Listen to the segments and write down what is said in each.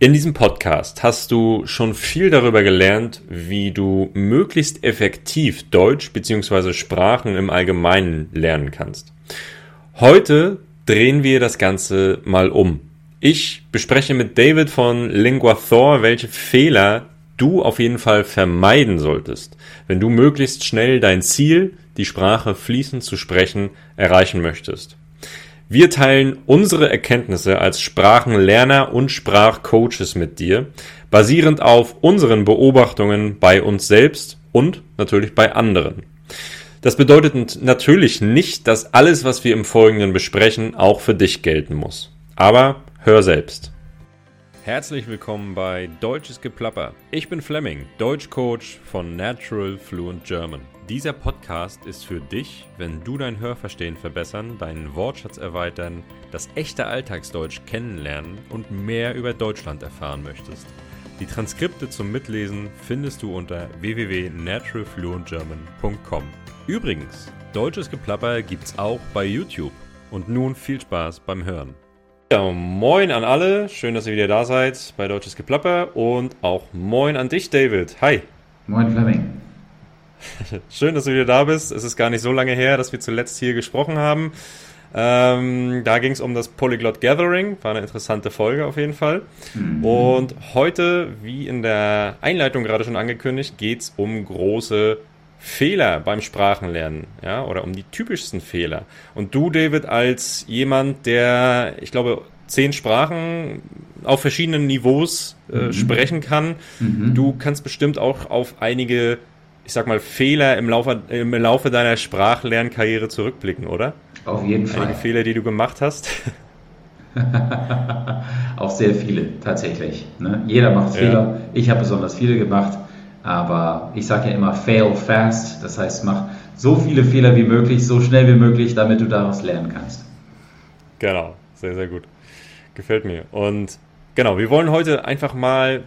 In diesem Podcast hast du schon viel darüber gelernt, wie du möglichst effektiv Deutsch bzw. Sprachen im Allgemeinen lernen kannst. Heute drehen wir das Ganze mal um. Ich bespreche mit David von LinguaThor, welche Fehler du auf jeden Fall vermeiden solltest, wenn du möglichst schnell dein Ziel, die Sprache fließend zu sprechen, erreichen möchtest. Wir teilen unsere Erkenntnisse als Sprachenlerner und Sprachcoaches mit dir, basierend auf unseren Beobachtungen bei uns selbst und natürlich bei anderen. Das bedeutet natürlich nicht, dass alles, was wir im Folgenden besprechen, auch für dich gelten muss. Aber hör selbst. Herzlich willkommen bei Deutsches Geplapper. Ich bin Fleming, Deutschcoach von Natural Fluent German. Dieser Podcast ist für dich, wenn du dein Hörverstehen verbessern, deinen Wortschatz erweitern, das echte Alltagsdeutsch kennenlernen und mehr über Deutschland erfahren möchtest. Die Transkripte zum Mitlesen findest du unter www.naturalfluentgerman.com. Übrigens, deutsches Geplapper gibt's auch bei YouTube. Und nun viel Spaß beim Hören. Ja, moin an alle, schön, dass ihr wieder da seid bei Deutsches Geplapper und auch moin an dich, David. Hi. Moin, Fleming. Schön, dass du wieder da bist. Es ist gar nicht so lange her, dass wir zuletzt hier gesprochen haben. Ähm, da ging es um das Polyglot Gathering, war eine interessante Folge auf jeden Fall. Mhm. Und heute, wie in der Einleitung gerade schon angekündigt, geht es um große Fehler beim Sprachenlernen, ja, oder um die typischsten Fehler. Und du, David, als jemand, der, ich glaube, zehn Sprachen auf verschiedenen Niveaus äh, mhm. sprechen kann, mhm. du kannst bestimmt auch auf einige ich sag mal, Fehler im Laufe, im Laufe deiner Sprachlernkarriere zurückblicken, oder? Auf jeden Fall. Einige Fehler, die du gemacht hast. Auch sehr viele, tatsächlich. Ne? Jeder macht ja. Fehler. Ich habe besonders viele gemacht. Aber ich sage ja immer, fail fast. Das heißt, mach so viele Fehler wie möglich, so schnell wie möglich, damit du daraus lernen kannst. Genau, sehr, sehr gut. Gefällt mir. Und genau, wir wollen heute einfach mal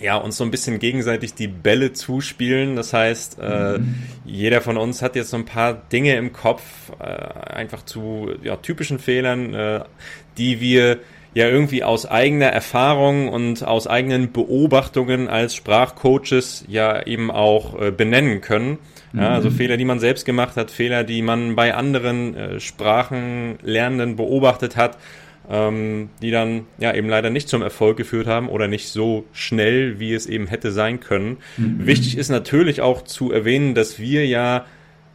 ja, uns so ein bisschen gegenseitig die Bälle zuspielen. Das heißt, äh, mhm. jeder von uns hat jetzt so ein paar Dinge im Kopf, äh, einfach zu ja, typischen Fehlern, äh, die wir ja irgendwie aus eigener Erfahrung und aus eigenen Beobachtungen als Sprachcoaches ja eben auch äh, benennen können. Ja, also mhm. Fehler, die man selbst gemacht hat, Fehler, die man bei anderen äh, Sprachenlernenden beobachtet hat ähm, die dann ja eben leider nicht zum Erfolg geführt haben oder nicht so schnell, wie es eben hätte sein können. Mhm. Wichtig ist natürlich auch zu erwähnen, dass wir ja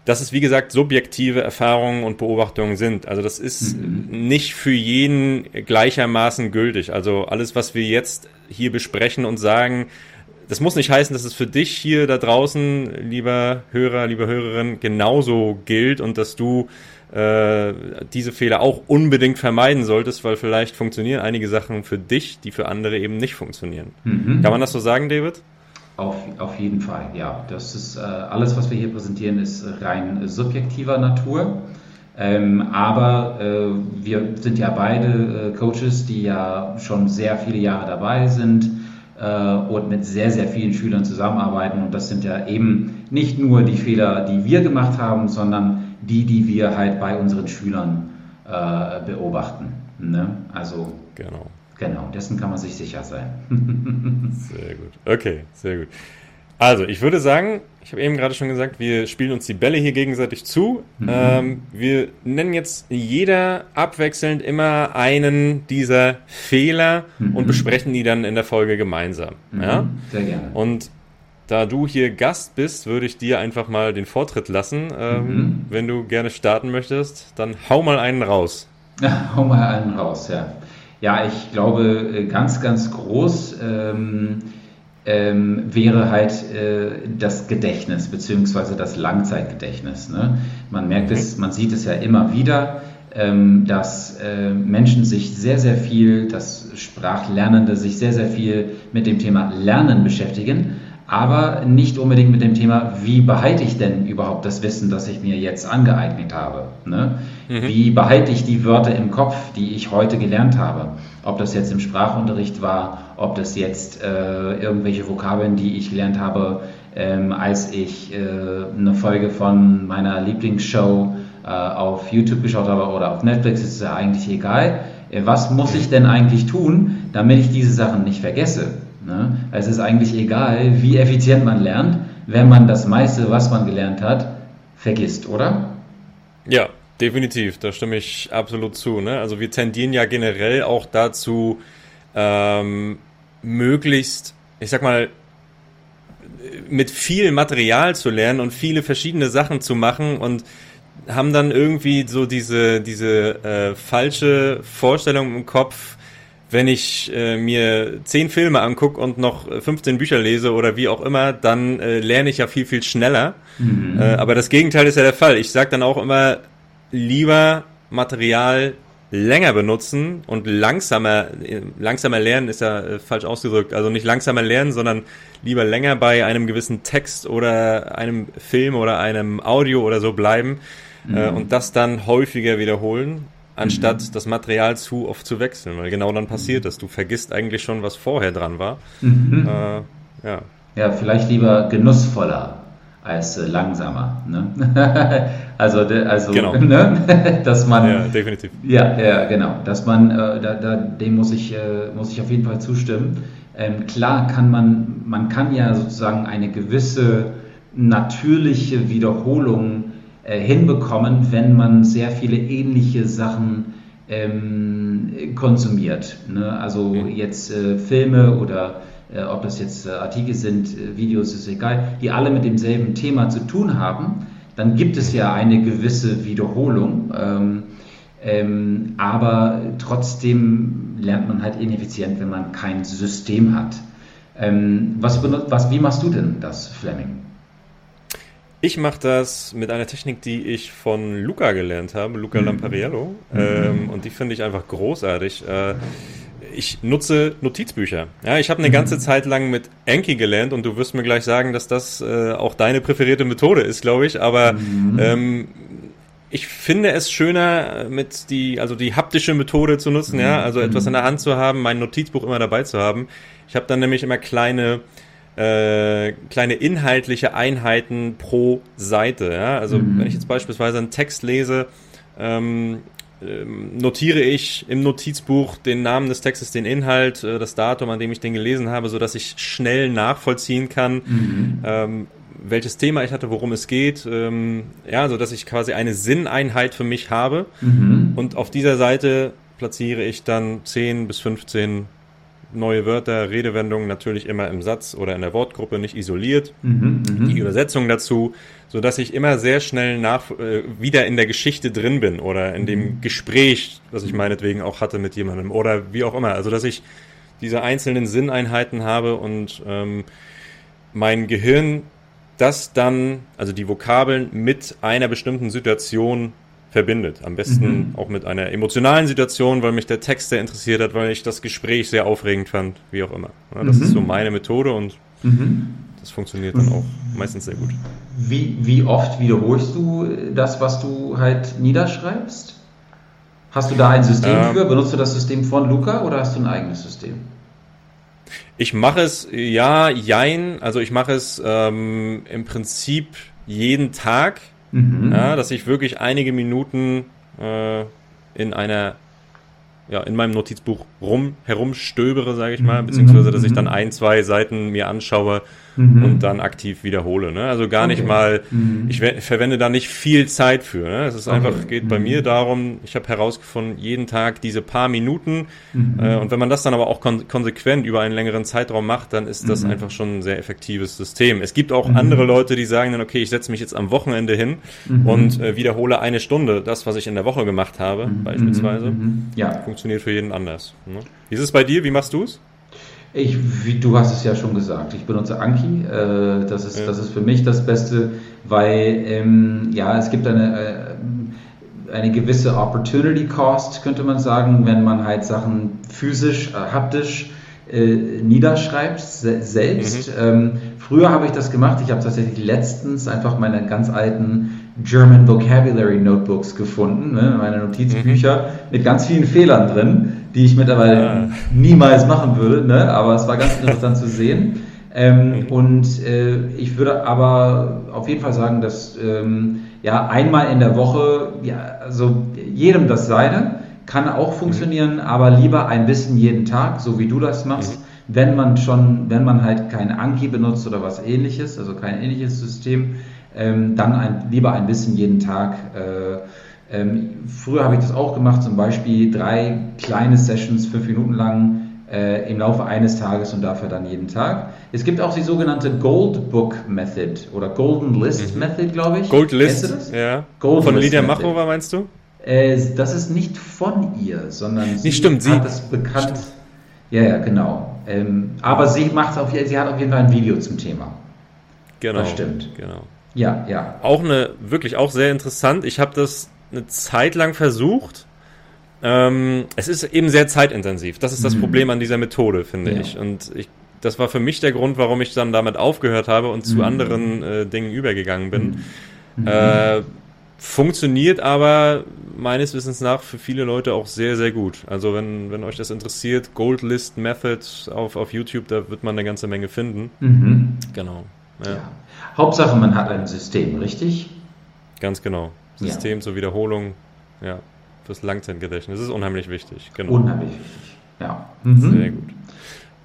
dass es wie gesagt subjektive Erfahrungen und Beobachtungen sind. Also das ist mhm. nicht für jeden gleichermaßen gültig. Also alles, was wir jetzt hier besprechen und sagen, das muss nicht heißen, dass es für dich hier da draußen, lieber Hörer, liebe Hörerin, genauso gilt und dass du äh, diese Fehler auch unbedingt vermeiden solltest, weil vielleicht funktionieren einige Sachen für dich, die für andere eben nicht funktionieren. Mhm. Kann man das so sagen, David? Auf, auf jeden Fall, ja. Das ist äh, alles, was wir hier präsentieren, ist rein subjektiver Natur. Ähm, aber äh, wir sind ja beide äh, Coaches, die ja schon sehr viele Jahre dabei sind und mit sehr, sehr vielen Schülern zusammenarbeiten. Und das sind ja eben nicht nur die Fehler, die wir gemacht haben, sondern die, die wir halt bei unseren Schülern äh, beobachten. Ne? Also genau. Genau, dessen kann man sich sicher sein. sehr gut. Okay, sehr gut. Also, ich würde sagen, ich habe eben gerade schon gesagt, wir spielen uns die Bälle hier gegenseitig zu. Mhm. Ähm, wir nennen jetzt jeder abwechselnd immer einen dieser Fehler mhm. und besprechen die dann in der Folge gemeinsam. Mhm. Ja? Sehr gerne. Und da du hier Gast bist, würde ich dir einfach mal den Vortritt lassen. Ähm, mhm. Wenn du gerne starten möchtest, dann hau mal einen raus. Ja, hau mal einen raus, ja. Ja, ich glaube, äh, ganz, ganz groß ähm, ähm, wäre halt äh, das Gedächtnis, beziehungsweise das Langzeitgedächtnis. Ne? Man merkt es, man sieht es ja immer wieder, ähm, dass äh, Menschen sich sehr, sehr viel, dass Sprachlernende sich sehr, sehr viel mit dem Thema Lernen beschäftigen aber nicht unbedingt mit dem Thema, wie behalte ich denn überhaupt das Wissen, das ich mir jetzt angeeignet habe? Ne? Mhm. Wie behalte ich die Wörter im Kopf, die ich heute gelernt habe? Ob das jetzt im Sprachunterricht war, ob das jetzt äh, irgendwelche Vokabeln, die ich gelernt habe, ähm, als ich äh, eine Folge von meiner Lieblingsshow äh, auf YouTube geschaut habe oder auf Netflix, ist ja eigentlich egal. Äh, was muss ich denn eigentlich tun, damit ich diese Sachen nicht vergesse. Ne? Es ist eigentlich egal, wie effizient man lernt, wenn man das meiste, was man gelernt hat, vergisst, oder? Ja, definitiv. Da stimme ich absolut zu. Ne? Also wir tendieren ja generell auch dazu, ähm, möglichst, ich sag mal, mit viel Material zu lernen und viele verschiedene Sachen zu machen und haben dann irgendwie so diese, diese äh, falsche Vorstellung im Kopf, wenn ich äh, mir zehn Filme angucke und noch 15 Bücher lese oder wie auch immer, dann äh, lerne ich ja viel, viel schneller. Mhm. Äh, aber das Gegenteil ist ja der Fall. Ich sage dann auch immer, lieber Material länger benutzen und langsamer, langsamer lernen ist ja äh, falsch ausgedrückt. Also nicht langsamer lernen, sondern lieber länger bei einem gewissen Text oder einem Film oder einem Audio oder so bleiben äh, mhm. äh, und das dann häufiger wiederholen, anstatt mhm. das Material zu oft zu wechseln. Weil genau dann passiert das. Du vergisst eigentlich schon, was vorher dran war. Mhm. Äh, ja. ja, vielleicht lieber genussvoller als äh, langsamer. Ne? also, also genau. ne? dass man. Ja, definitiv. Ja, ja genau. Dass man, äh, da, da, dem muss ich, äh, muss ich auf jeden Fall zustimmen. Ähm, klar kann man, man kann ja sozusagen eine gewisse natürliche Wiederholung äh, hinbekommen, wenn man sehr viele ähnliche Sachen ähm, konsumiert. Ne? Also mhm. jetzt äh, Filme oder äh, ob das jetzt äh, Artikel sind, äh, Videos, ist egal, die alle mit demselben Thema zu tun haben, dann gibt es ja eine gewisse Wiederholung. Ähm, ähm, aber trotzdem lernt man halt ineffizient, wenn man kein System hat. Ähm, was, was, wie machst du denn das, Fleming? Ich mache das mit einer Technik, die ich von Luca gelernt habe, Luca mhm. Lampariello. Mhm. Ähm, und die finde ich einfach großartig. Äh, ich nutze Notizbücher. Ja, ich habe eine mhm. ganze Zeit lang mit Enki gelernt und du wirst mir gleich sagen, dass das äh, auch deine präferierte Methode ist, glaube ich. Aber mhm. ähm, ich finde es schöner, mit die, also die haptische Methode zu nutzen, mhm. ja, also etwas in der Hand zu haben, mein Notizbuch immer dabei zu haben. Ich habe dann nämlich immer kleine äh, kleine inhaltliche Einheiten pro Seite. Ja? Also mhm. wenn ich jetzt beispielsweise einen Text lese, ähm, ähm, notiere ich im Notizbuch den Namen des Textes, den Inhalt, äh, das Datum, an dem ich den gelesen habe, so dass ich schnell nachvollziehen kann, mhm. ähm, welches Thema ich hatte, worum es geht, ähm, ja, so dass ich quasi eine Sinneinheit für mich habe. Mhm. Und auf dieser Seite platziere ich dann 10 bis 15 neue Wörter, Redewendungen natürlich immer im Satz oder in der Wortgruppe nicht isoliert. Mhm, mhm, die Übersetzung dazu, so dass ich immer sehr schnell nach äh, wieder in der Geschichte drin bin oder in dem mhm. Gespräch, das ich meinetwegen auch hatte mit jemandem oder wie auch immer. Also dass ich diese einzelnen Sinneinheiten habe und ähm, mein Gehirn das dann, also die Vokabeln mit einer bestimmten Situation verbindet. Am besten mhm. auch mit einer emotionalen Situation, weil mich der Text sehr interessiert hat, weil ich das Gespräch sehr aufregend fand, wie auch immer. Ja, das mhm. ist so meine Methode und mhm. das funktioniert dann auch meistens sehr gut. Wie, wie oft wiederholst du das, was du halt niederschreibst? Hast du da ein System ähm, für? Benutzt du das System von Luca oder hast du ein eigenes System? Ich mache es, ja, jein. Also ich mache es ähm, im Prinzip jeden Tag Mhm. Ja, dass ich wirklich einige Minuten äh, in einer ja, in meinem Notizbuch rum, herumstöbere, sage ich mal, mhm. beziehungsweise dass ich dann ein, zwei Seiten mir anschaue mhm. und dann aktiv wiederhole. Ne? Also gar okay. nicht mal, mhm. ich verwende da nicht viel Zeit für. Ne? Es ist okay. einfach, geht bei mhm. mir darum, ich habe herausgefunden, jeden Tag diese paar Minuten mhm. äh, und wenn man das dann aber auch kon konsequent über einen längeren Zeitraum macht, dann ist das mhm. einfach schon ein sehr effektives System. Es gibt auch andere Leute, die sagen dann, okay, ich setze mich jetzt am Wochenende hin und äh, wiederhole eine Stunde das, was ich in der Woche gemacht habe, beispielsweise. Ja. Funktioniert für jeden anders. Ne? Wie ist es bei dir? Wie machst du es? Ich, wie, du hast es ja schon gesagt, ich benutze Anki. Äh, das, ist, ja. das ist für mich das Beste, weil ähm, ja, es gibt eine, äh, eine gewisse Opportunity Cost, könnte man sagen, wenn man halt Sachen physisch, äh, haptisch äh, niederschreibt, se selbst. Mhm. Ähm, früher habe ich das gemacht. Ich habe tatsächlich letztens einfach meine ganz alten German Vocabulary Notebooks gefunden, ne, meine Notizbücher mhm. mit ganz vielen Fehlern drin die ich mittlerweile ah. niemals machen würde, ne? aber es war ganz interessant zu sehen. Ähm, mhm. und äh, ich würde aber auf jeden Fall sagen, dass ähm, ja einmal in der Woche, ja, also jedem das seine, kann auch funktionieren, mhm. aber lieber ein bisschen jeden Tag, so wie du das machst. Mhm. Wenn man schon, wenn man halt kein Anki benutzt oder was ähnliches, also kein ähnliches System, ähm, dann ein, lieber ein bisschen jeden Tag. Äh, ähm, früher habe ich das auch gemacht, zum Beispiel drei kleine Sessions, fünf Minuten lang äh, im Laufe eines Tages und dafür dann jeden Tag. Es gibt auch die sogenannte Gold Book Method oder Golden List mhm. Method, glaube ich. Gold List, ja. Golden Von Lydia Machova meinst du? Äh, das ist nicht von ihr, sondern sie stimmt, hat es bekannt. Stimmt. Ja, ja, genau. Ähm, aber sie macht auf, sie hat auf jeden Fall ein Video zum Thema. Genau. Das stimmt. Genau. Ja, ja. Auch eine, wirklich auch sehr interessant. Ich habe das eine Zeit lang versucht. Ähm, es ist eben sehr zeitintensiv. Das ist das mhm. Problem an dieser Methode, finde ja. ich. Und ich, das war für mich der Grund, warum ich dann damit aufgehört habe und zu mhm. anderen äh, Dingen übergegangen bin. Mhm. Äh, funktioniert aber meines Wissens nach für viele Leute auch sehr, sehr gut. Also wenn, wenn euch das interessiert, Gold List Method auf, auf YouTube, da wird man eine ganze Menge finden. Mhm. Genau. Ja. ja. Hauptsache, man hat ein System, richtig? Ganz genau. System ja. zur Wiederholung, ja, fürs Langzeitgedächtnis. Das ist unheimlich wichtig. Genau. Unheimlich wichtig, ja. Mhm. Sehr gut.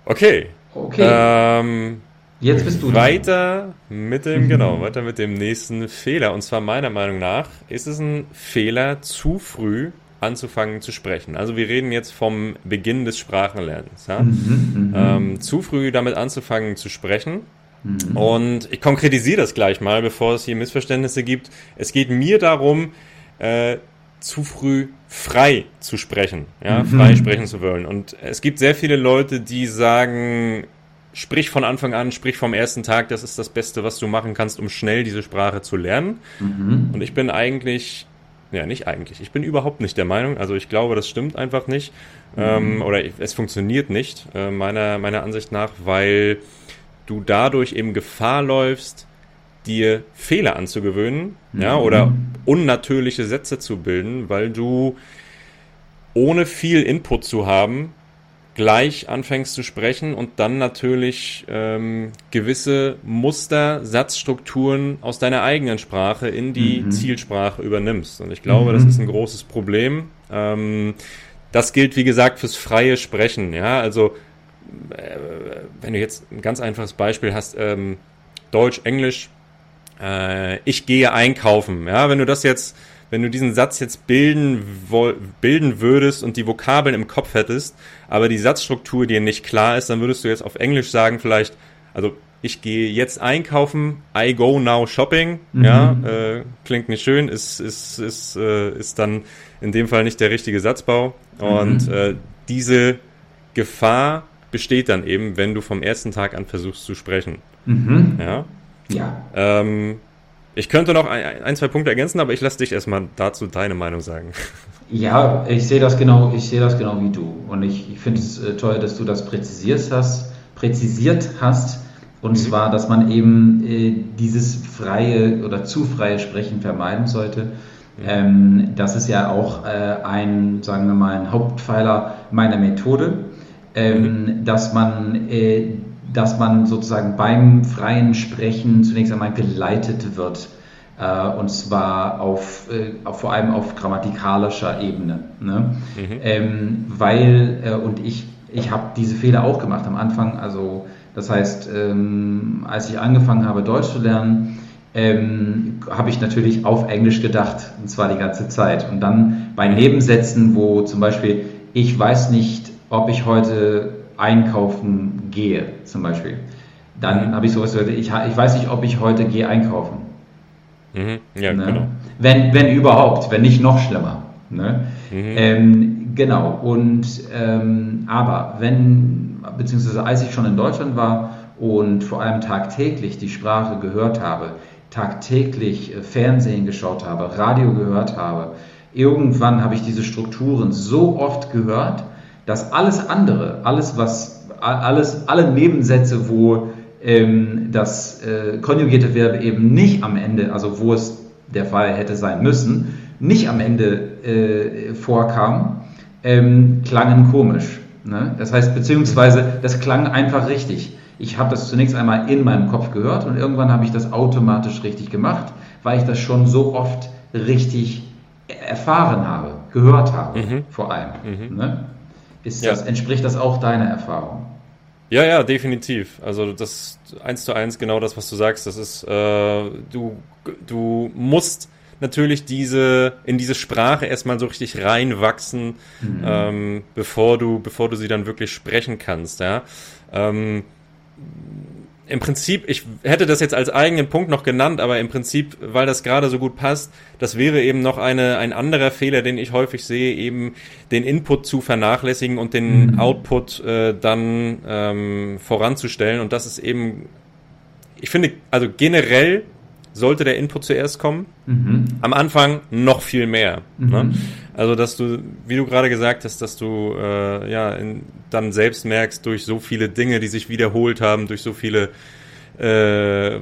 Okay. Okay. Ähm, Jetzt bist du weiter dran. mit dem, genau, weiter mit dem nächsten Fehler. Und zwar meiner Meinung nach ist es ein Fehler, zu früh anzufangen zu sprechen. Also wir reden jetzt vom Beginn des Sprachenlernens. Ja? Mhm, mhm. ähm, zu früh damit anzufangen zu sprechen. Mhm. Und ich konkretisiere das gleich mal, bevor es hier Missverständnisse gibt. Es geht mir darum, äh, zu früh frei zu sprechen, ja, mhm. frei sprechen zu wollen. Und es gibt sehr viele Leute, die sagen, sprich von Anfang an, sprich vom ersten Tag, das ist das Beste, was du machen kannst, um schnell diese Sprache zu lernen. Mhm. Und ich bin eigentlich, ja, nicht eigentlich, ich bin überhaupt nicht der Meinung, also ich glaube, das stimmt einfach nicht, mhm. ähm, oder es funktioniert nicht, äh, meiner, meiner Ansicht nach, weil du dadurch eben Gefahr läufst, dir Fehler anzugewöhnen, mhm. ja, oder unnatürliche Sätze zu bilden, weil du ohne viel Input zu haben, gleich anfängst zu sprechen und dann natürlich ähm, gewisse Muster, Satzstrukturen aus deiner eigenen Sprache in die mhm. Zielsprache übernimmst. Und ich glaube, mhm. das ist ein großes Problem. Ähm, das gilt, wie gesagt, fürs freie Sprechen. Ja, also wenn du jetzt ein ganz einfaches Beispiel hast, ähm, Deutsch, Englisch, äh, ich gehe einkaufen. Ja, wenn du das jetzt wenn du diesen Satz jetzt bilden, bilden würdest und die Vokabeln im Kopf hättest, aber die Satzstruktur dir nicht klar ist, dann würdest du jetzt auf Englisch sagen vielleicht, also ich gehe jetzt einkaufen, I go now shopping, mhm. ja, äh, klingt nicht schön, ist, ist, ist, äh, ist dann in dem Fall nicht der richtige Satzbau. Und mhm. äh, diese Gefahr besteht dann eben, wenn du vom ersten Tag an versuchst zu sprechen. Mhm. Ja. Ja. Ähm, ich könnte noch ein, ein, zwei Punkte ergänzen, aber ich lasse dich erstmal dazu deine Meinung sagen. Ja, ich sehe das genau, ich sehe das genau wie du. Und ich, ich finde es äh, toll, dass du das präzisiert hast, präzisiert hast. Und mhm. zwar, dass man eben äh, dieses freie oder zu freie Sprechen vermeiden sollte. Ähm, das ist ja auch äh, ein, sagen wir mal, ein Hauptpfeiler meiner Methode, ähm, dass man äh, dass man sozusagen beim freien Sprechen zunächst einmal geleitet wird. Äh, und zwar auf, äh, auf, vor allem auf grammatikalischer Ebene. Ne? Mhm. Ähm, weil, äh, und ich, ich habe diese Fehler auch gemacht am Anfang. Also, das heißt, ähm, als ich angefangen habe, Deutsch zu lernen, ähm, habe ich natürlich auf Englisch gedacht, und zwar die ganze Zeit. Und dann bei Nebensätzen, wo zum Beispiel, ich weiß nicht, ob ich heute einkaufen gehe, zum Beispiel. Dann mhm. habe ich sowas gehört, ich, ich weiß nicht, ob ich heute gehe einkaufen. Mhm. Ja, ne? genau. Wenn, wenn überhaupt, wenn nicht noch schlimmer. Ne? Mhm. Ähm, genau, und ähm, aber wenn, beziehungsweise als ich schon in Deutschland war und vor allem tagtäglich die Sprache gehört habe, tagtäglich äh, Fernsehen geschaut habe, Radio gehört habe, irgendwann habe ich diese Strukturen so oft gehört, dass alles andere, alles was, alles, alle Nebensätze, wo ähm, das äh, konjugierte Verb eben nicht am Ende, also wo es der Fall hätte sein müssen, nicht am Ende äh, vorkam, ähm, klangen komisch. Ne? Das heißt, beziehungsweise das klang einfach richtig. Ich habe das zunächst einmal in meinem Kopf gehört und irgendwann habe ich das automatisch richtig gemacht, weil ich das schon so oft richtig erfahren habe, gehört habe, mhm. vor allem. Mhm. Ne? Ist ja. das, entspricht das auch deiner Erfahrung? Ja, ja, definitiv. Also das eins zu eins genau das, was du sagst. Das ist, äh, du, du musst natürlich diese in diese Sprache erstmal so richtig reinwachsen, mhm. ähm, bevor du bevor du sie dann wirklich sprechen kannst. Ja. Ähm, im Prinzip, ich hätte das jetzt als eigenen Punkt noch genannt, aber im Prinzip, weil das gerade so gut passt, das wäre eben noch eine, ein anderer Fehler, den ich häufig sehe, eben den Input zu vernachlässigen und den mhm. Output äh, dann ähm, voranzustellen. Und das ist eben, ich finde, also generell sollte der Input zuerst kommen. Mhm. Am Anfang noch viel mehr. Mhm. Ne? Also, dass du, wie du gerade gesagt hast, dass du äh, ja in, dann selbst merkst, durch so viele Dinge, die sich wiederholt haben, durch so viele äh,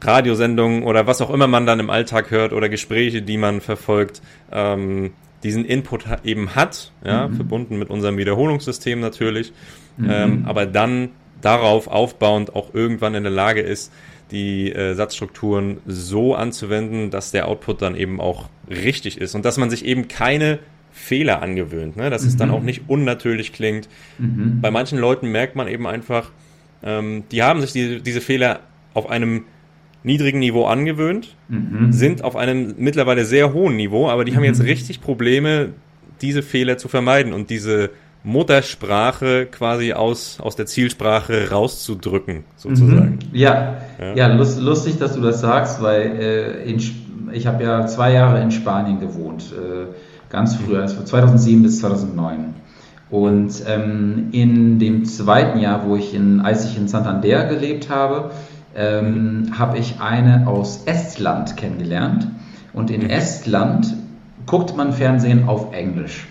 Radiosendungen oder was auch immer man dann im Alltag hört oder Gespräche, die man verfolgt, ähm, diesen Input eben hat, ja, mhm. verbunden mit unserem Wiederholungssystem natürlich, mhm. ähm, aber dann darauf aufbauend auch irgendwann in der Lage ist, die äh, Satzstrukturen so anzuwenden, dass der Output dann eben auch richtig ist und dass man sich eben keine Fehler angewöhnt, ne? dass mhm. es dann mhm. auch nicht unnatürlich klingt. Mhm. Bei manchen Leuten merkt man eben einfach, ähm, die haben sich die, diese Fehler auf einem niedrigen Niveau angewöhnt, mhm. sind auf einem mittlerweile sehr hohen Niveau, aber die haben jetzt mhm. richtig Probleme, diese Fehler zu vermeiden und diese Muttersprache quasi aus, aus der Zielsprache rauszudrücken, sozusagen. Mhm. Ja, ja, ja lust, lustig, dass du das sagst, weil äh, in, ich habe ja zwei Jahre in Spanien gewohnt, äh, ganz früher, also 2007 bis 2009. Und ähm, in dem zweiten Jahr, wo ich in, als ich in Santander gelebt habe, ähm, habe ich eine aus Estland kennengelernt. Und in mhm. Estland guckt man Fernsehen auf Englisch.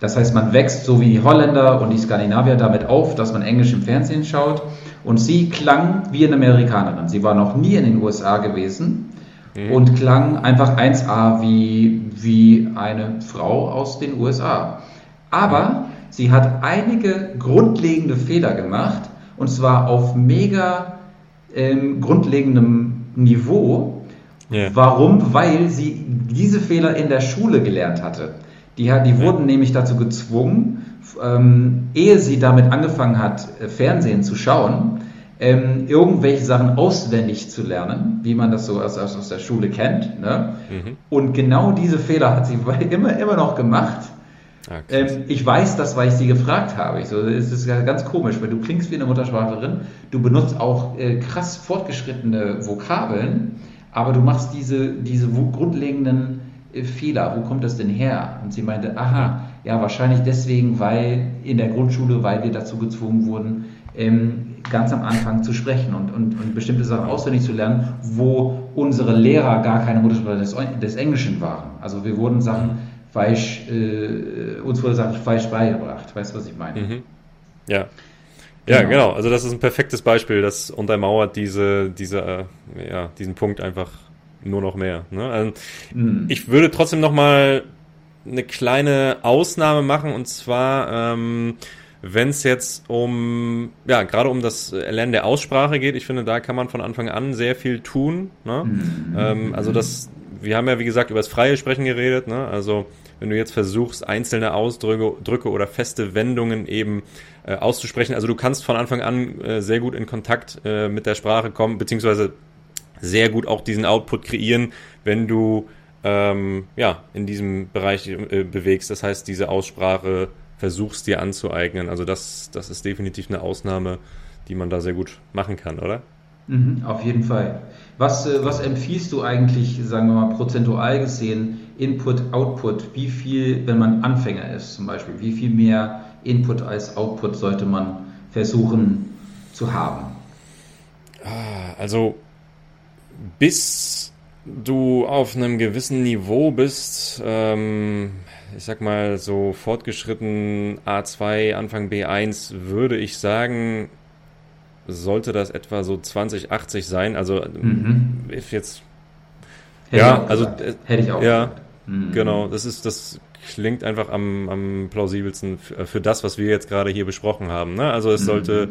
Das heißt, man wächst so wie die Holländer und die Skandinavier damit auf, dass man Englisch im Fernsehen schaut. Und sie klang wie eine Amerikanerin. Sie war noch nie in den USA gewesen mhm. und klang einfach 1A wie, wie eine Frau aus den USA. Aber sie hat einige grundlegende Fehler gemacht und zwar auf mega ähm, grundlegendem Niveau. Yeah. Warum? Weil sie diese Fehler in der Schule gelernt hatte. Die, die wurden nämlich dazu gezwungen, ähm, ehe sie damit angefangen hat, äh, Fernsehen zu schauen, ähm, irgendwelche Sachen auswendig zu lernen, wie man das so aus, aus der Schule kennt. Ne? Mhm. Und genau diese Fehler hat sie immer, immer noch gemacht. Ah, ähm, ich weiß das, weil ich sie gefragt habe. Ich so, es ist ganz komisch, weil du klingst wie eine Muttersprachlerin, du benutzt auch äh, krass fortgeschrittene Vokabeln, aber du machst diese, diese grundlegenden Fehler, wo kommt das denn her? Und sie meinte, aha, ja, wahrscheinlich deswegen, weil in der Grundschule, weil wir dazu gezwungen wurden, ähm, ganz am Anfang zu sprechen und, und, und bestimmte Sachen auswendig zu lernen, wo unsere Lehrer gar keine Muttersprache des, des Englischen waren. Also wir wurden Sachen falsch, äh, uns wurde Sachen falsch beigebracht. Weißt du, was ich meine? Mhm. Ja. Ja, genau. genau. Also das ist ein perfektes Beispiel, das untermauert diese, diese, äh, ja, diesen Punkt einfach nur noch mehr. Ne? Also, mhm. Ich würde trotzdem noch mal eine kleine Ausnahme machen und zwar, ähm, wenn es jetzt um, ja, gerade um das Erlernen der Aussprache geht. Ich finde, da kann man von Anfang an sehr viel tun. Ne? Mhm. Ähm, also das, wir haben ja wie gesagt über das freie Sprechen geredet. Ne? Also wenn du jetzt versuchst, einzelne Ausdrücke Drücke oder feste Wendungen eben äh, auszusprechen. Also du kannst von Anfang an äh, sehr gut in Kontakt äh, mit der Sprache kommen, beziehungsweise sehr gut auch diesen Output kreieren, wenn du ähm, ja, in diesem Bereich äh, bewegst. Das heißt, diese Aussprache versuchst dir anzueignen. Also das, das ist definitiv eine Ausnahme, die man da sehr gut machen kann, oder? Mhm, auf jeden Fall. Was, äh, was empfiehlst du eigentlich, sagen wir mal, prozentual gesehen, Input, Output? Wie viel, wenn man Anfänger ist zum Beispiel, wie viel mehr Input als Output sollte man versuchen zu haben? Ah, also bis du auf einem gewissen Niveau bist, ähm, ich sag mal so fortgeschritten A2, Anfang B1, würde ich sagen, sollte das etwa so 2080 sein. Also mhm. jetzt Hätte ja, also äh, hätte ich auch. Ja, mhm. genau. Das ist das klingt einfach am, am plausibelsten für, für, das, was wir jetzt gerade hier besprochen haben. Ne? Also es mhm. sollte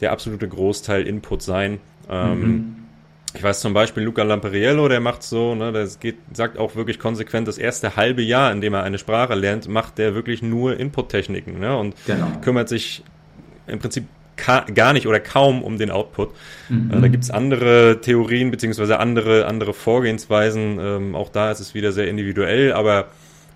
der absolute Großteil Input sein. Ähm, mhm. Ich weiß zum Beispiel Luca Lamperiello, der macht so, ne, der geht, sagt auch wirklich konsequent, das erste halbe Jahr, in dem er eine Sprache lernt, macht der wirklich nur Input-Techniken ne, und genau. kümmert sich im Prinzip gar nicht oder kaum um den Output. Mhm. Äh, da gibt's andere Theorien beziehungsweise andere, andere Vorgehensweisen. Ähm, auch da ist es wieder sehr individuell, aber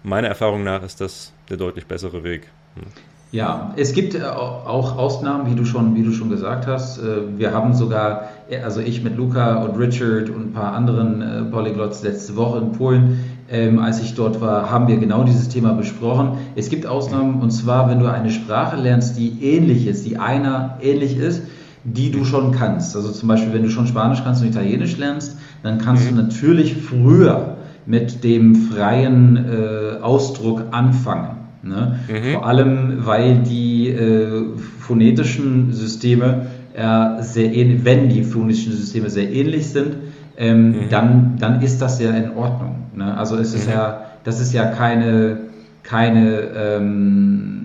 meiner Erfahrung nach ist das der deutlich bessere Weg. Hm. Ja, es gibt äh, auch Ausnahmen, wie du schon, wie du schon gesagt hast. Äh, wir haben sogar, also ich mit Luca und Richard und ein paar anderen äh, Polyglots letzte Woche in Polen, ähm, als ich dort war, haben wir genau dieses Thema besprochen. Es gibt Ausnahmen und zwar, wenn du eine Sprache lernst, die ähnlich ist, die einer ähnlich ist, die du schon kannst. Also zum Beispiel, wenn du schon Spanisch kannst und Italienisch lernst, dann kannst mhm. du natürlich früher mit dem freien äh, Ausdruck anfangen. Ne? Mhm. Vor allem, weil die äh, phonetischen Systeme äh, sehr ähnlich, wenn die phonetischen Systeme sehr ähnlich sind, ähm, mhm. dann, dann ist das ja in Ordnung. Ne? Also es ist mhm. ja, das ist ja keine, keine ähm,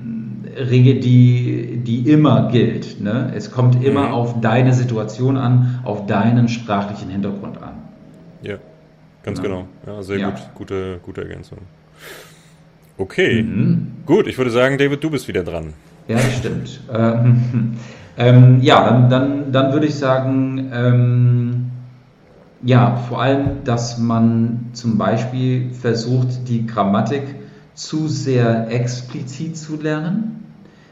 Regel, die, die immer gilt. Ne? Es kommt immer mhm. auf deine Situation an, auf deinen sprachlichen Hintergrund an. Ja, ganz ja. genau. Ja, sehr ja. gut, gute, gute Ergänzung. Okay, mhm. gut. Ich würde sagen, David, du bist wieder dran. Ja, stimmt. ähm, ähm, ja, dann, dann, dann würde ich sagen, ähm, ja, vor allem, dass man zum Beispiel versucht, die Grammatik zu sehr explizit zu lernen,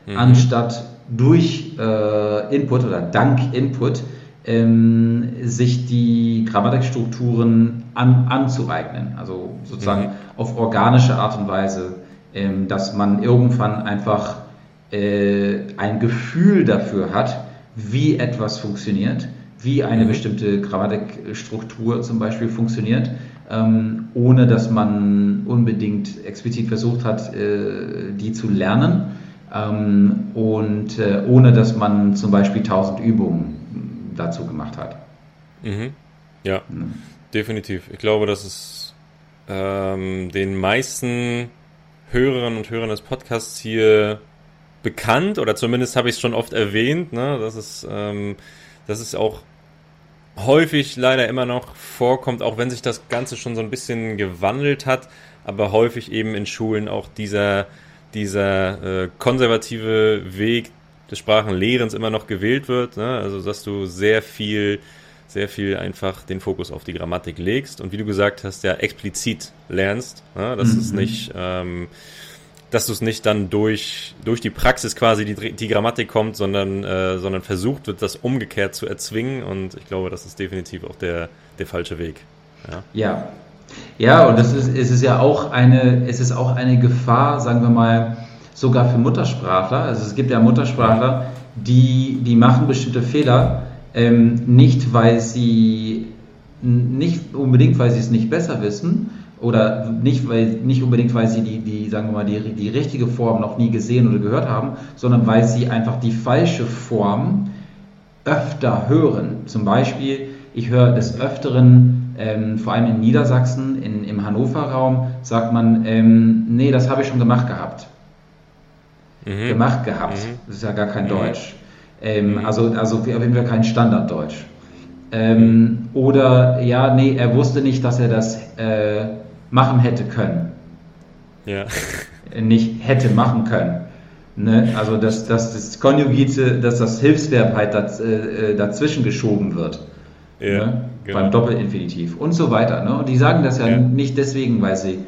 mhm. anstatt durch äh, Input oder dank Input ähm, sich die Grammatikstrukturen an, anzueignen. Also sozusagen mhm. auf organische Art und Weise, ähm, dass man irgendwann einfach äh, ein Gefühl dafür hat, wie etwas funktioniert, wie eine mhm. bestimmte Grammatikstruktur zum Beispiel funktioniert, ähm, ohne dass man unbedingt explizit versucht hat, äh, die zu lernen ähm, und äh, ohne dass man zum Beispiel tausend Übungen dazu gemacht hat. Mhm. Ja, mhm. definitiv. Ich glaube, dass es ähm, den meisten Hörerinnen und Hörern des Podcasts hier bekannt oder zumindest habe ich es schon oft erwähnt, ne, dass es, ähm, dass es auch häufig leider immer noch vorkommt, auch wenn sich das Ganze schon so ein bisschen gewandelt hat, aber häufig eben in Schulen auch dieser, dieser äh, konservative Weg des Sprachenlehrens immer noch gewählt wird. Ne? Also dass du sehr viel, sehr viel einfach den Fokus auf die Grammatik legst und wie du gesagt hast, ja explizit lernst. Ne? Dass mhm. es nicht, ähm, dass du es nicht dann durch, durch die Praxis quasi die, die Grammatik kommt, sondern, äh, sondern versucht wird, das umgekehrt zu erzwingen. Und ich glaube, das ist definitiv auch der, der falsche Weg. Ja. ja. Ja, und das ist, es ist ja auch eine, es ist auch eine Gefahr, sagen wir mal, sogar für Muttersprachler. Also es gibt ja Muttersprachler, die, die machen bestimmte Fehler, ähm, nicht weil sie nicht unbedingt, weil sie es nicht besser wissen oder nicht, weil, nicht unbedingt, weil sie die, die, sagen wir mal, die, die richtige Form noch nie gesehen oder gehört haben, sondern weil sie einfach die falsche Form öfter hören. Zum Beispiel, ich höre des Öfteren, ähm, vor allem in Niedersachsen, in, im Hannover-Raum, sagt man, ähm, nee, das habe ich schon gemacht gehabt mhm. gemacht gehabt. Mhm. Das ist ja gar kein mhm. Deutsch. Ähm, mhm. also, also auf jeden Fall kein Standarddeutsch. Ähm, oder ja, nee, er wusste nicht, dass er das äh, machen hätte können. Ja. Nicht hätte machen können. Ne? Also dass, dass das Konjugite, dass das Hilfsverb halt daz, äh, äh dazwischen geschoben wird. Ja, ne? genau. Beim Doppelinfinitiv und so weiter. Ne? Und die sagen das ja, ja, nicht deswegen, weil sie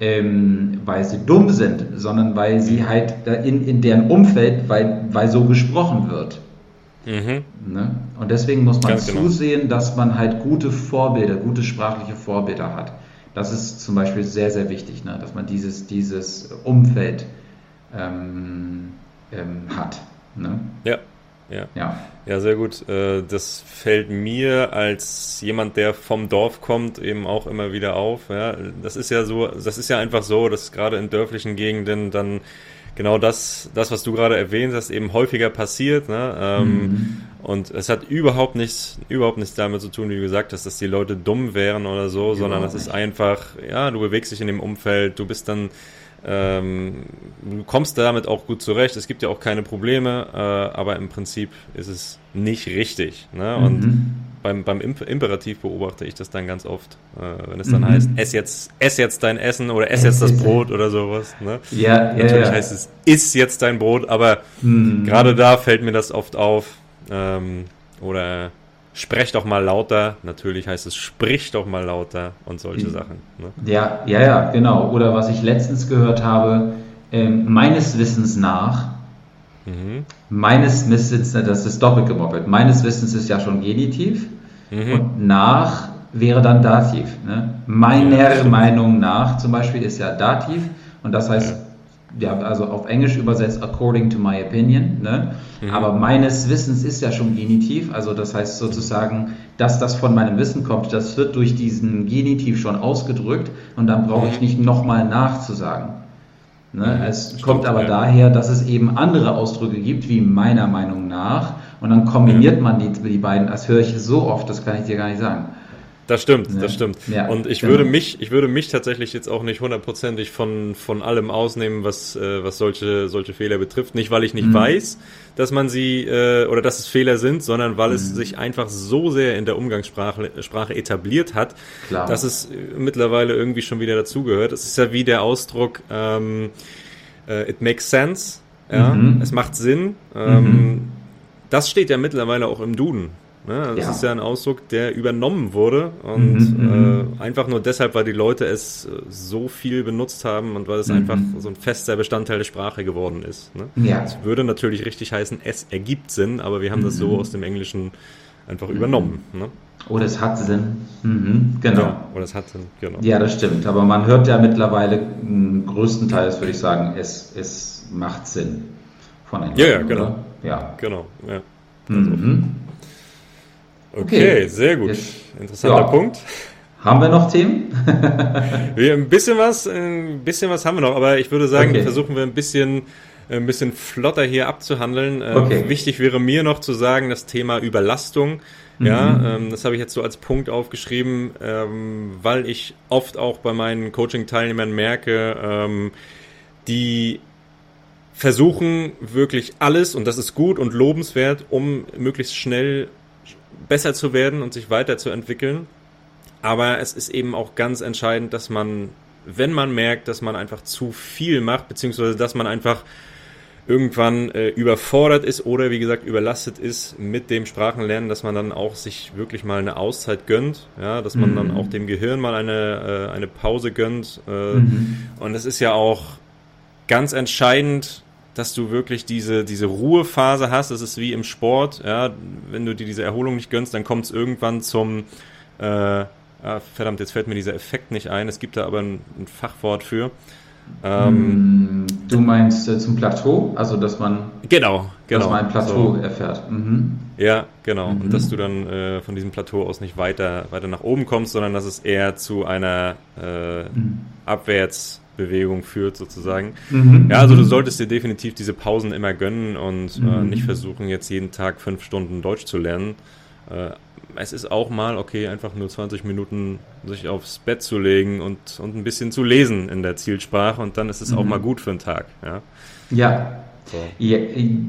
ähm, weil sie dumm sind, sondern weil sie halt in, in deren Umfeld, weil, weil so gesprochen wird. Mhm. Ne? Und deswegen muss man Ganz genau. zusehen, genau. dass man halt gute Vorbilder, gute sprachliche Vorbilder hat. Das ist zum Beispiel sehr, sehr wichtig, ne? dass man dieses, dieses Umfeld ähm, ähm, hat. Ne? Ja. Ja. ja. Ja, sehr gut. Äh, das fällt mir als jemand, der vom Dorf kommt, eben auch immer wieder auf. Ja, das ist ja so, das ist ja einfach so, dass gerade in dörflichen Gegenden dann genau das, das, was du gerade erwähnt hast, eben häufiger passiert. Ne? Ähm, mhm. Und es hat überhaupt nichts, überhaupt nichts damit zu tun, wie du gesagt hast, dass die Leute dumm wären oder so, sondern es ist einfach, ja, du bewegst dich in dem Umfeld, du bist dann ähm, du kommst damit auch gut zurecht. Es gibt ja auch keine Probleme, äh, aber im Prinzip ist es nicht richtig. Ne? Und mhm. beim, beim Imperativ beobachte ich das dann ganz oft, äh, wenn es dann mhm. heißt, ess jetzt, ess jetzt dein Essen oder ess jetzt das Brot oder sowas. Ne? Ja, Natürlich ja, ja. heißt es, iss jetzt dein Brot, aber mhm. gerade da fällt mir das oft auf. Ähm, oder sprech doch mal lauter. Natürlich heißt es, sprich doch mal lauter und solche mhm. Sachen. Ne? Ja, ja, ja, genau. Oder was ich letztens gehört habe, ähm, meines Wissens nach, mhm. meines Wissens, das ist doppelt gemoppelt, meines Wissens ist ja schon Genitiv mhm. und nach wäre dann Dativ. Ne? Meiner ja, Meinung nach zum Beispiel ist ja Dativ und das heißt, ja. Ja also auf Englisch übersetzt according to my opinion, ne? Mhm. aber meines Wissens ist ja schon Genitiv, also das heißt sozusagen, dass das von meinem Wissen kommt, das wird durch diesen Genitiv schon ausgedrückt und dann brauche ich mhm. nicht nochmal nachzusagen. Ne? Mhm. Es Stimmt, kommt aber ja. daher, dass es eben andere Ausdrücke gibt, wie meiner Meinung nach. Und dann kombiniert man die, die beiden. Das höre ich so oft, das kann ich dir gar nicht sagen. Das stimmt, das stimmt. Ja, und ich genau. würde mich, ich würde mich tatsächlich jetzt auch nicht hundertprozentig von, von allem ausnehmen, was, äh, was solche, solche Fehler betrifft. Nicht, weil ich nicht mhm. weiß, dass man sie, äh, oder dass es Fehler sind, sondern weil mhm. es sich einfach so sehr in der Umgangssprache Sprache etabliert hat, Klar. dass es äh, mittlerweile irgendwie schon wieder dazugehört. Es ist ja wie der Ausdruck, ähm, äh, it makes sense, ja, mhm. es macht Sinn. Ähm, mhm. das steht ja mittlerweile auch im Duden. Ne? Das ja. ist ja ein Ausdruck, der übernommen wurde und mhm, mhm, äh, einfach nur deshalb, weil die Leute es äh, so viel benutzt haben und weil es mhm. einfach so ein fester Bestandteil der Sprache geworden ist. Ne? Ja. Es würde natürlich richtig heißen, es ergibt Sinn, aber wir haben mhm. das so mhm. aus dem Englischen einfach übernommen. Ne? Oder es hat Sinn. Mhm, genau. Ja, oder es hat Sinn, genau. Ja, das stimmt. Aber man hört ja mittlerweile größtenteils, würde ich sagen, es, es macht Sinn. Von ja, ja, genau. Oder? Ja. Genau, ja. Mhm. Okay, okay, sehr gut. Jetzt, Interessanter ja. Punkt. Haben wir noch Themen? wir, ein bisschen was, ein bisschen was haben wir noch, aber ich würde sagen, okay. versuchen wir ein bisschen, ein bisschen flotter hier abzuhandeln. Ähm, okay. wichtig wäre mir noch zu sagen, das Thema Überlastung. Mhm. Ja, ähm, das habe ich jetzt so als Punkt aufgeschrieben, ähm, weil ich oft auch bei meinen Coaching-Teilnehmern merke, ähm, die versuchen wirklich alles, und das ist gut und lobenswert, um möglichst schnell besser zu werden und sich weiterzuentwickeln. Aber es ist eben auch ganz entscheidend, dass man, wenn man merkt, dass man einfach zu viel macht, beziehungsweise dass man einfach irgendwann äh, überfordert ist oder wie gesagt überlastet ist mit dem Sprachenlernen, dass man dann auch sich wirklich mal eine Auszeit gönnt, ja, dass man mhm. dann auch dem Gehirn mal eine, äh, eine Pause gönnt. Äh, mhm. Und es ist ja auch ganz entscheidend, dass du wirklich diese, diese Ruhephase hast. Das ist wie im Sport. Ja, wenn du dir diese Erholung nicht gönnst, dann kommt es irgendwann zum äh, ah, verdammt, jetzt fällt mir dieser Effekt nicht ein. Es gibt da aber ein, ein Fachwort für. Ähm, du meinst äh, zum Plateau, also dass man genau, genau, dass man ein Plateau so. erfährt. Mhm. Ja, genau. Mhm. Und dass du dann äh, von diesem Plateau aus nicht weiter, weiter nach oben kommst, sondern dass es eher zu einer äh, mhm. Abwärts Bewegung führt sozusagen. Mhm. Ja, also du solltest dir definitiv diese Pausen immer gönnen und äh, mhm. äh, nicht versuchen, jetzt jeden Tag fünf Stunden Deutsch zu lernen. Äh, es ist auch mal okay, einfach nur 20 Minuten sich aufs Bett zu legen und, und ein bisschen zu lesen in der Zielsprache und dann ist es mhm. auch mal gut für einen Tag. Ja. ja. So. Ja,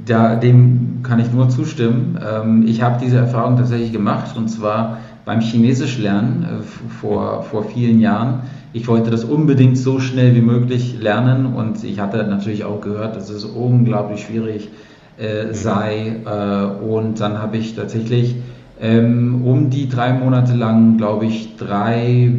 da, dem kann ich nur zustimmen. Ähm, ich habe diese Erfahrung tatsächlich gemacht und zwar beim Chinesisch lernen äh, vor, vor vielen Jahren ich wollte das unbedingt so schnell wie möglich lernen und ich hatte natürlich auch gehört, dass es unglaublich schwierig äh, sei. Äh, und dann habe ich tatsächlich ähm, um die drei Monate lang, glaube ich, drei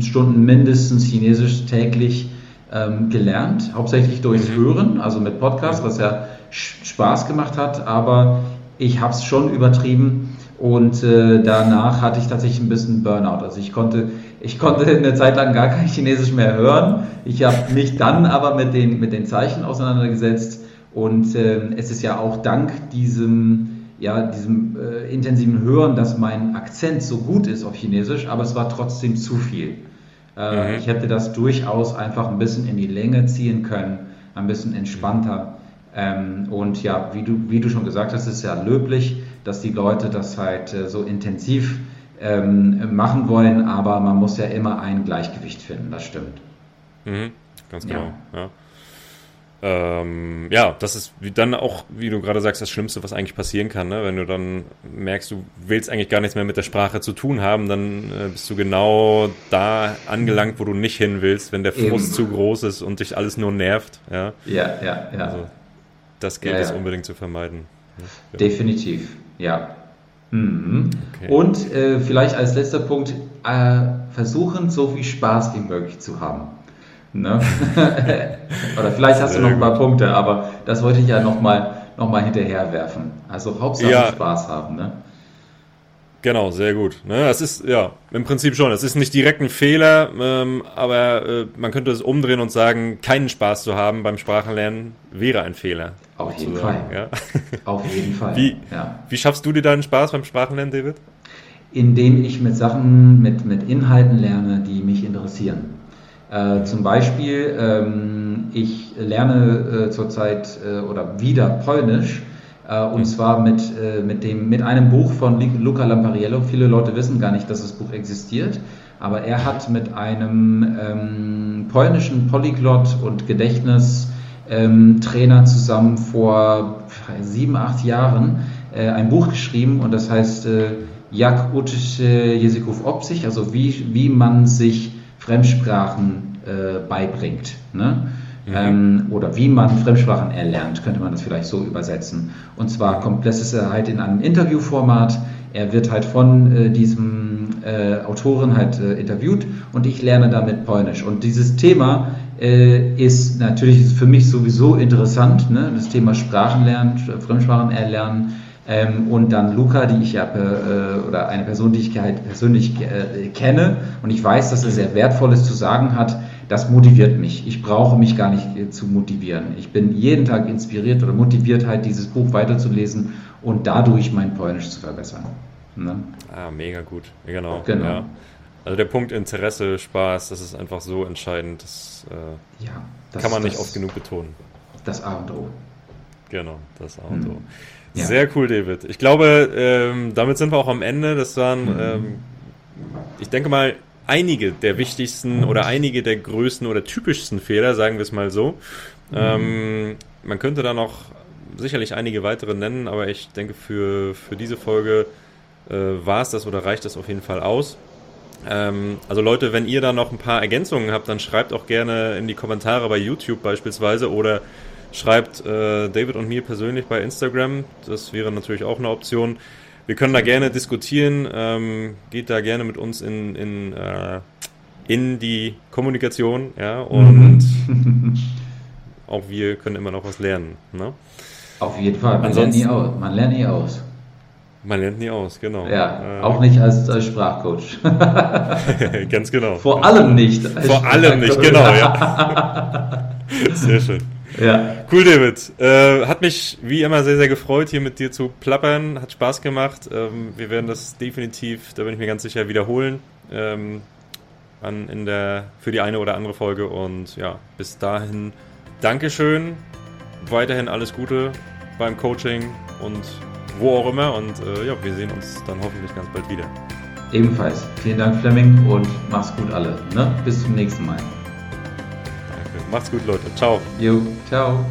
Stunden mindestens Chinesisch täglich ähm, gelernt, hauptsächlich durchs mhm. Hören, also mit Podcast, was ja Spaß gemacht hat, aber ich habe es schon übertrieben und äh, danach hatte ich tatsächlich ein bisschen Burnout. Also ich konnte ich konnte eine Zeit lang gar kein Chinesisch mehr hören. Ich habe mich dann aber mit den, mit den Zeichen auseinandergesetzt und äh, es ist ja auch dank diesem, ja, diesem äh, intensiven Hören, dass mein Akzent so gut ist auf Chinesisch, aber es war trotzdem zu viel. Äh, mhm. Ich hätte das durchaus einfach ein bisschen in die Länge ziehen können, ein bisschen entspannter. Ähm, und ja, wie du, wie du schon gesagt hast, ist ja löblich, dass die Leute das halt äh, so intensiv ähm, machen wollen, aber man muss ja immer ein Gleichgewicht finden, das stimmt. Mhm, ganz genau, ja. ja. ähm, ja, das ist dann auch, wie du gerade sagst, das Schlimmste, was eigentlich passieren kann. Ne? Wenn du dann merkst, du willst eigentlich gar nichts mehr mit der Sprache zu tun haben, dann äh, bist du genau da angelangt, wo du nicht hin willst, wenn der Frust zu groß ist und dich alles nur nervt. Ja, ja, ja. ja. Also, das gilt ja, es unbedingt zu vermeiden. Ja. Definitiv, ja. Mhm. Okay. Und äh, vielleicht als letzter Punkt, äh, versuchen, so viel Spaß wie möglich zu haben. Ne? Oder vielleicht hast du noch ein paar Punkte, aber das wollte ich ja nochmal noch mal hinterher werfen. Also Hauptsache ja. Spaß haben. Ne? Genau, sehr gut. Ne, das ist, ja, im Prinzip schon. Es ist nicht direkt ein Fehler, ähm, aber äh, man könnte es umdrehen und sagen, keinen Spaß zu haben beim Sprachenlernen wäre ein Fehler. Auf jeden Fall. Ja? Auf jeden Fall. Wie, ja. wie schaffst du dir deinen Spaß beim Sprachenlernen, David? Indem ich mit Sachen, mit, mit Inhalten lerne, die mich interessieren. Äh, zum Beispiel, ähm, ich lerne äh, zurzeit äh, oder wieder Polnisch und zwar mit, äh, mit, dem, mit einem Buch von Luca Lampariello. Viele Leute wissen gar nicht, dass das Buch existiert, aber er hat mit einem ähm, polnischen Polyglott und Gedächtnistrainer ähm, zusammen vor sieben, acht Jahren äh, ein Buch geschrieben und das heißt Jak uczyć języków obcych, also wie, wie man sich Fremdsprachen äh, beibringt. Ne? Mhm. Ähm, oder wie man Fremdsprachen erlernt, könnte man das vielleicht so übersetzen. Und zwar kommt ist halt in einem Interviewformat. Er wird halt von äh, diesem äh, Autoren halt äh, interviewt und ich lerne damit Polnisch. Und dieses Thema äh, ist natürlich für mich sowieso interessant, ne? das Thema Sprachenlernen, Fremdsprachen erlernen ähm, und dann Luca, die ich ja äh, oder eine Person, die ich halt persönlich äh, kenne und ich weiß, dass er sehr Wertvolles zu sagen hat, das motiviert mich. Ich brauche mich gar nicht äh, zu motivieren. Ich bin jeden Tag inspiriert oder motiviert, halt dieses Buch weiterzulesen und dadurch mein Polnisch zu verbessern. Ne? Ah, mega gut. Genau. genau. Ja. Also der Punkt Interesse, Spaß, das ist einfach so entscheidend. Das, äh, ja, das kann man nicht oft genug betonen. Das A und O. Genau, das A und O. Hm. Ja. Sehr cool, David. Ich glaube, ähm, damit sind wir auch am Ende. Das waren, mhm. ähm, ich denke mal, einige der wichtigsten oder einige der größten oder typischsten Fehler, sagen wir es mal so. Mhm. Ähm, man könnte da noch sicherlich einige weitere nennen, aber ich denke, für, für diese Folge äh, war es das oder reicht das auf jeden Fall aus. Ähm, also Leute, wenn ihr da noch ein paar Ergänzungen habt, dann schreibt auch gerne in die Kommentare bei YouTube beispielsweise oder Schreibt äh, David und mir persönlich bei Instagram. Das wäre natürlich auch eine Option. Wir können da gerne diskutieren. Ähm, geht da gerne mit uns in, in, äh, in die Kommunikation. Ja, und mhm. auch wir können immer noch was lernen. Ne? Auf jeden Fall. Man Ansonsten, lernt nie aus. Man lernt nie aus. Man lernt nie aus, genau. Ja, äh, auch nicht als, als Sprachcoach. Ganz genau. Vor allem nicht. Vor allem nicht, genau, ja. Sehr schön. Ja. Cool, David. Äh, hat mich wie immer sehr, sehr gefreut, hier mit dir zu plappern. Hat Spaß gemacht. Ähm, wir werden das definitiv, da bin ich mir ganz sicher, wiederholen. Ähm, an, in der, für die eine oder andere Folge. Und ja, bis dahin Dankeschön. Weiterhin alles Gute beim Coaching und wo auch immer. Und äh, ja, wir sehen uns dann hoffentlich ganz bald wieder. Ebenfalls. Vielen Dank, Fleming, und mach's gut alle. Ne? Bis zum nächsten Mal. Macht's gut, Leute. Ciao. Jo, ciao.